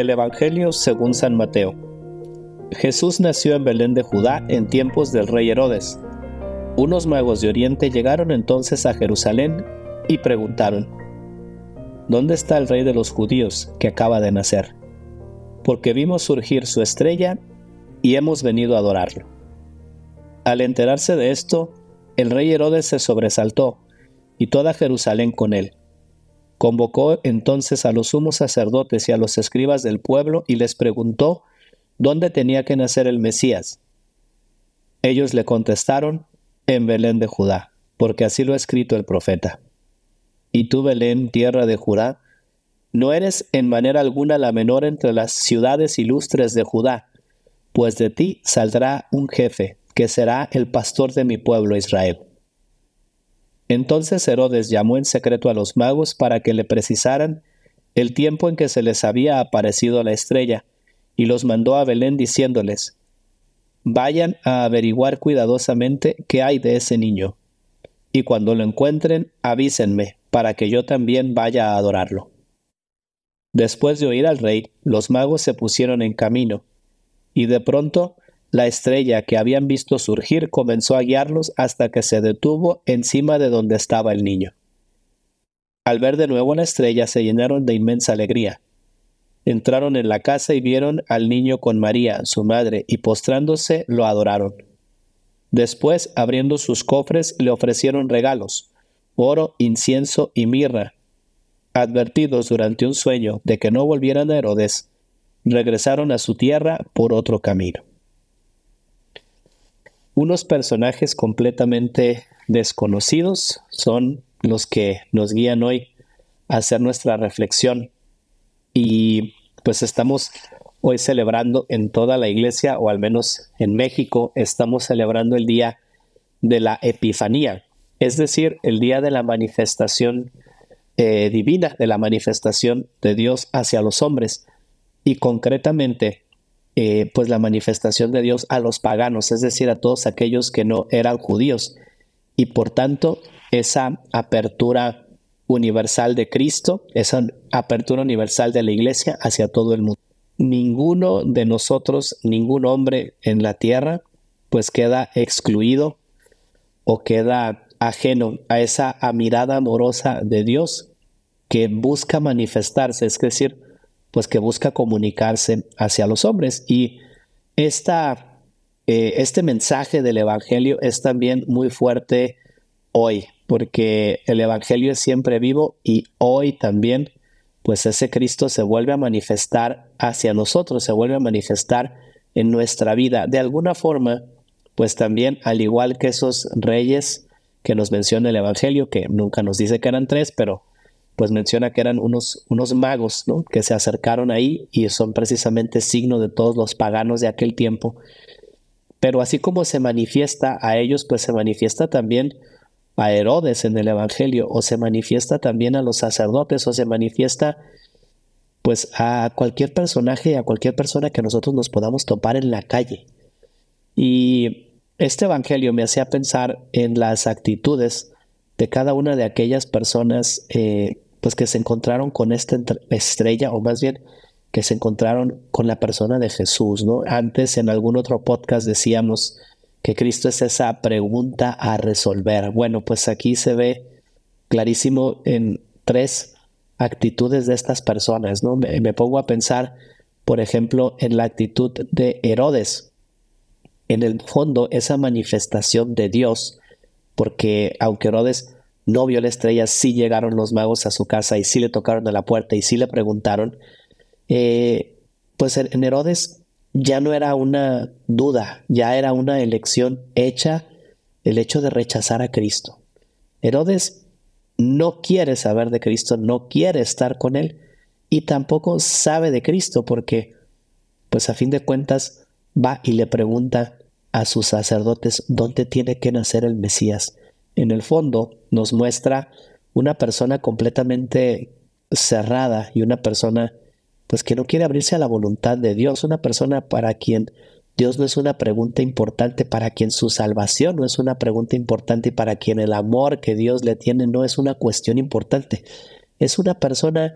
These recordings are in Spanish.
Del Evangelio según San Mateo. Jesús nació en Belén de Judá en tiempos del rey Herodes. Unos magos de Oriente llegaron entonces a Jerusalén y preguntaron, ¿Dónde está el rey de los judíos que acaba de nacer? Porque vimos surgir su estrella y hemos venido a adorarlo. Al enterarse de esto, el rey Herodes se sobresaltó y toda Jerusalén con él Convocó entonces a los sumos sacerdotes y a los escribas del pueblo y les preguntó dónde tenía que nacer el Mesías. Ellos le contestaron, en Belén de Judá, porque así lo ha escrito el profeta. Y tú, Belén, tierra de Judá, no eres en manera alguna la menor entre las ciudades ilustres de Judá, pues de ti saldrá un jefe, que será el pastor de mi pueblo Israel. Entonces Herodes llamó en secreto a los magos para que le precisaran el tiempo en que se les había aparecido la estrella, y los mandó a Belén diciéndoles, Vayan a averiguar cuidadosamente qué hay de ese niño, y cuando lo encuentren, avísenme, para que yo también vaya a adorarlo. Después de oír al rey, los magos se pusieron en camino, y de pronto la estrella que habían visto surgir comenzó a guiarlos hasta que se detuvo encima de donde estaba el niño. Al ver de nuevo la estrella se llenaron de inmensa alegría. Entraron en la casa y vieron al niño con María, su madre, y postrándose lo adoraron. Después, abriendo sus cofres, le ofrecieron regalos, oro, incienso y mirra. Advertidos durante un sueño de que no volvieran a Herodes, regresaron a su tierra por otro camino unos personajes completamente desconocidos son los que nos guían hoy a hacer nuestra reflexión. Y pues estamos hoy celebrando en toda la iglesia, o al menos en México, estamos celebrando el día de la Epifanía, es decir, el día de la manifestación eh, divina, de la manifestación de Dios hacia los hombres. Y concretamente eh, pues la manifestación de Dios a los paganos, es decir, a todos aquellos que no eran judíos. Y por tanto, esa apertura universal de Cristo, esa apertura universal de la iglesia hacia todo el mundo. Ninguno de nosotros, ningún hombre en la tierra, pues queda excluido o queda ajeno a esa mirada amorosa de Dios que busca manifestarse, es decir, pues que busca comunicarse hacia los hombres. Y esta, eh, este mensaje del Evangelio es también muy fuerte hoy, porque el Evangelio es siempre vivo y hoy también, pues ese Cristo se vuelve a manifestar hacia nosotros, se vuelve a manifestar en nuestra vida. De alguna forma, pues también, al igual que esos reyes que nos menciona el Evangelio, que nunca nos dice que eran tres, pero pues menciona que eran unos, unos magos, ¿no? Que se acercaron ahí y son precisamente signo de todos los paganos de aquel tiempo. Pero así como se manifiesta a ellos, pues se manifiesta también a Herodes en el Evangelio, o se manifiesta también a los sacerdotes, o se manifiesta pues a cualquier personaje, a cualquier persona que nosotros nos podamos topar en la calle. Y este Evangelio me hacía pensar en las actitudes de cada una de aquellas personas eh, pues que se encontraron con esta estrella, o más bien que se encontraron con la persona de Jesús, ¿no? Antes en algún otro podcast decíamos que Cristo es esa pregunta a resolver. Bueno, pues aquí se ve clarísimo en tres actitudes de estas personas, ¿no? Me, me pongo a pensar, por ejemplo, en la actitud de Herodes. En el fondo, esa manifestación de Dios, porque aunque Herodes no vio la estrella, sí llegaron los magos a su casa y sí le tocaron a la puerta y sí le preguntaron, eh, pues en Herodes ya no era una duda, ya era una elección hecha el hecho de rechazar a Cristo. Herodes no quiere saber de Cristo, no quiere estar con él y tampoco sabe de Cristo porque, pues a fin de cuentas, va y le pregunta a sus sacerdotes dónde tiene que nacer el Mesías en el fondo nos muestra una persona completamente cerrada y una persona pues que no quiere abrirse a la voluntad de Dios, una persona para quien Dios no es una pregunta importante, para quien su salvación no es una pregunta importante y para quien el amor que Dios le tiene no es una cuestión importante. Es una persona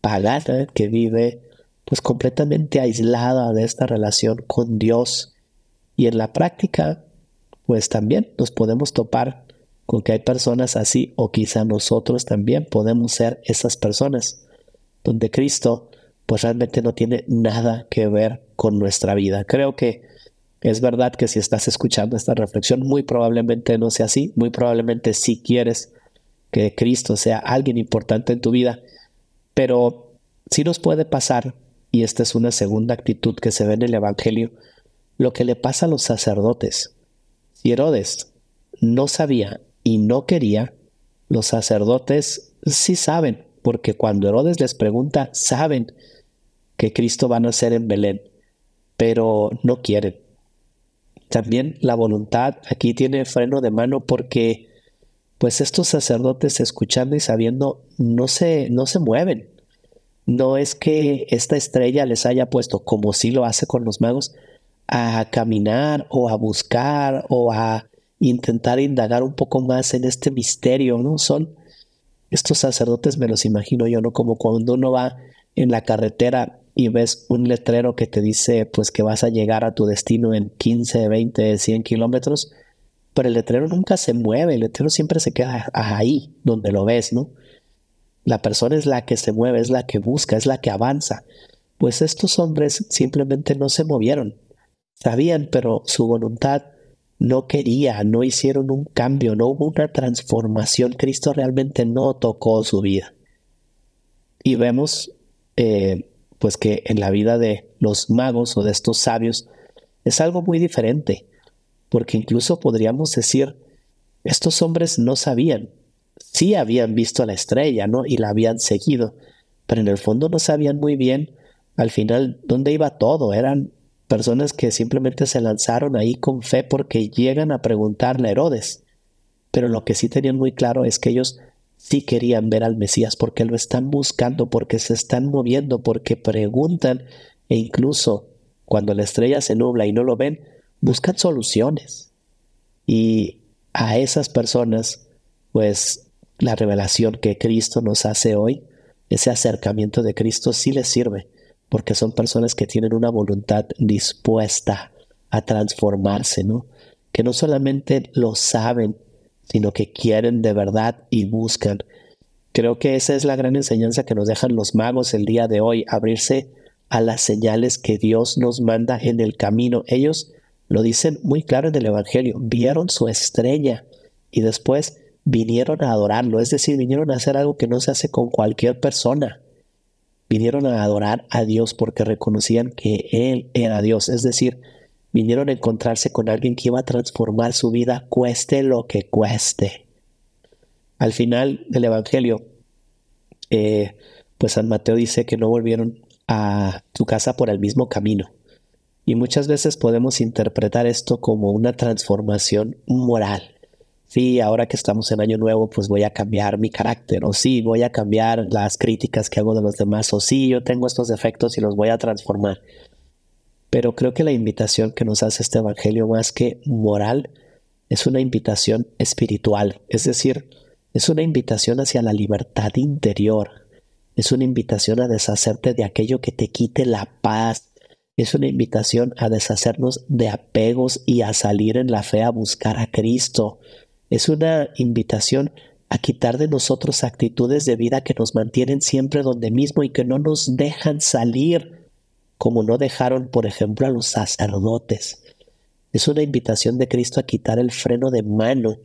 pagana que vive pues completamente aislada de esta relación con Dios. Y en la práctica, pues también nos podemos topar con que hay personas así o quizá nosotros también podemos ser esas personas donde Cristo pues realmente no tiene nada que ver con nuestra vida. Creo que es verdad que si estás escuchando esta reflexión, muy probablemente no sea así, muy probablemente si quieres que Cristo sea alguien importante en tu vida, pero sí nos puede pasar, y esta es una segunda actitud que se ve en el Evangelio, lo que le pasa a los sacerdotes. Si Herodes no sabía y no quería, los sacerdotes sí saben, porque cuando Herodes les pregunta, saben que Cristo va a nacer en Belén, pero no quieren. También la voluntad aquí tiene freno de mano porque pues estos sacerdotes escuchando y sabiendo no se, no se mueven. No es que esta estrella les haya puesto, como sí lo hace con los magos, a caminar o a buscar o a intentar indagar un poco más en este misterio, ¿no? Son estos sacerdotes, me los imagino yo, ¿no? Como cuando uno va en la carretera y ves un letrero que te dice pues que vas a llegar a tu destino en 15, 20, 100 kilómetros, pero el letrero nunca se mueve, el letrero siempre se queda ahí donde lo ves, ¿no? La persona es la que se mueve, es la que busca, es la que avanza. Pues estos hombres simplemente no se movieron. Sabían, pero su voluntad no quería, no hicieron un cambio, no hubo una transformación. Cristo realmente no tocó su vida. Y vemos eh, pues que en la vida de los magos o de estos sabios es algo muy diferente, porque incluso podríamos decir, estos hombres no sabían, sí habían visto la estrella, ¿no? Y la habían seguido, pero en el fondo no sabían muy bien al final dónde iba todo, eran personas que simplemente se lanzaron ahí con fe porque llegan a preguntarle a Herodes, pero lo que sí tenían muy claro es que ellos sí querían ver al Mesías, porque lo están buscando, porque se están moviendo, porque preguntan e incluso cuando la estrella se nubla y no lo ven, buscan soluciones. Y a esas personas, pues la revelación que Cristo nos hace hoy, ese acercamiento de Cristo sí les sirve, porque son personas que tienen una voluntad dispuesta a transformarse, ¿no? Que no solamente lo saben, sino que quieren de verdad y buscan. Creo que esa es la gran enseñanza que nos dejan los magos el día de hoy, abrirse a las señales que Dios nos manda en el camino. Ellos lo dicen muy claro en el Evangelio, vieron su estrella y después vinieron a adorarlo, es decir, vinieron a hacer algo que no se hace con cualquier persona. Vinieron a adorar a Dios porque reconocían que Él era Dios, es decir, vinieron a encontrarse con alguien que iba a transformar su vida, cueste lo que cueste. Al final del Evangelio, eh, pues San Mateo dice que no volvieron a su casa por el mismo camino. Y muchas veces podemos interpretar esto como una transformación moral. Sí, ahora que estamos en Año Nuevo, pues voy a cambiar mi carácter, o sí, voy a cambiar las críticas que hago de los demás, o sí, yo tengo estos defectos y los voy a transformar. Pero creo que la invitación que nos hace este Evangelio más que moral es una invitación espiritual, es decir, es una invitación hacia la libertad interior, es una invitación a deshacerte de aquello que te quite la paz, es una invitación a deshacernos de apegos y a salir en la fe a buscar a Cristo, es una invitación a quitar de nosotros actitudes de vida que nos mantienen siempre donde mismo y que no nos dejan salir como no dejaron, por ejemplo, a los sacerdotes. Es una invitación de Cristo a quitar el freno de mano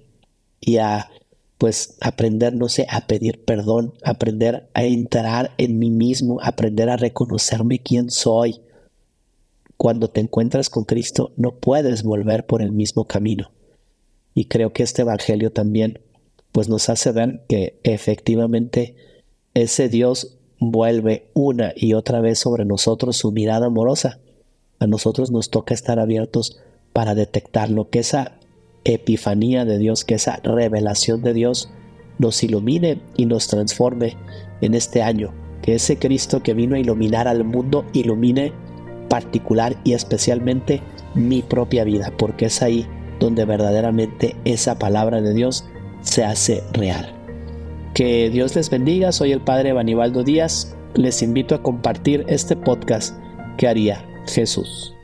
y a pues aprender, no sé, a pedir perdón, aprender a entrar en mí mismo, aprender a reconocerme quién soy. Cuando te encuentras con Cristo no puedes volver por el mismo camino. Y creo que este Evangelio también pues nos hace ver que efectivamente ese Dios vuelve una y otra vez sobre nosotros su mirada amorosa. A nosotros nos toca estar abiertos para detectar lo que esa epifanía de Dios, que esa revelación de Dios nos ilumine y nos transforme en este año. Que ese Cristo que vino a iluminar al mundo ilumine particular y especialmente mi propia vida, porque es ahí donde verdaderamente esa palabra de Dios se hace real. Que Dios les bendiga, soy el Padre Banibaldo Díaz les invito a compartir este podcast que haría Jesús.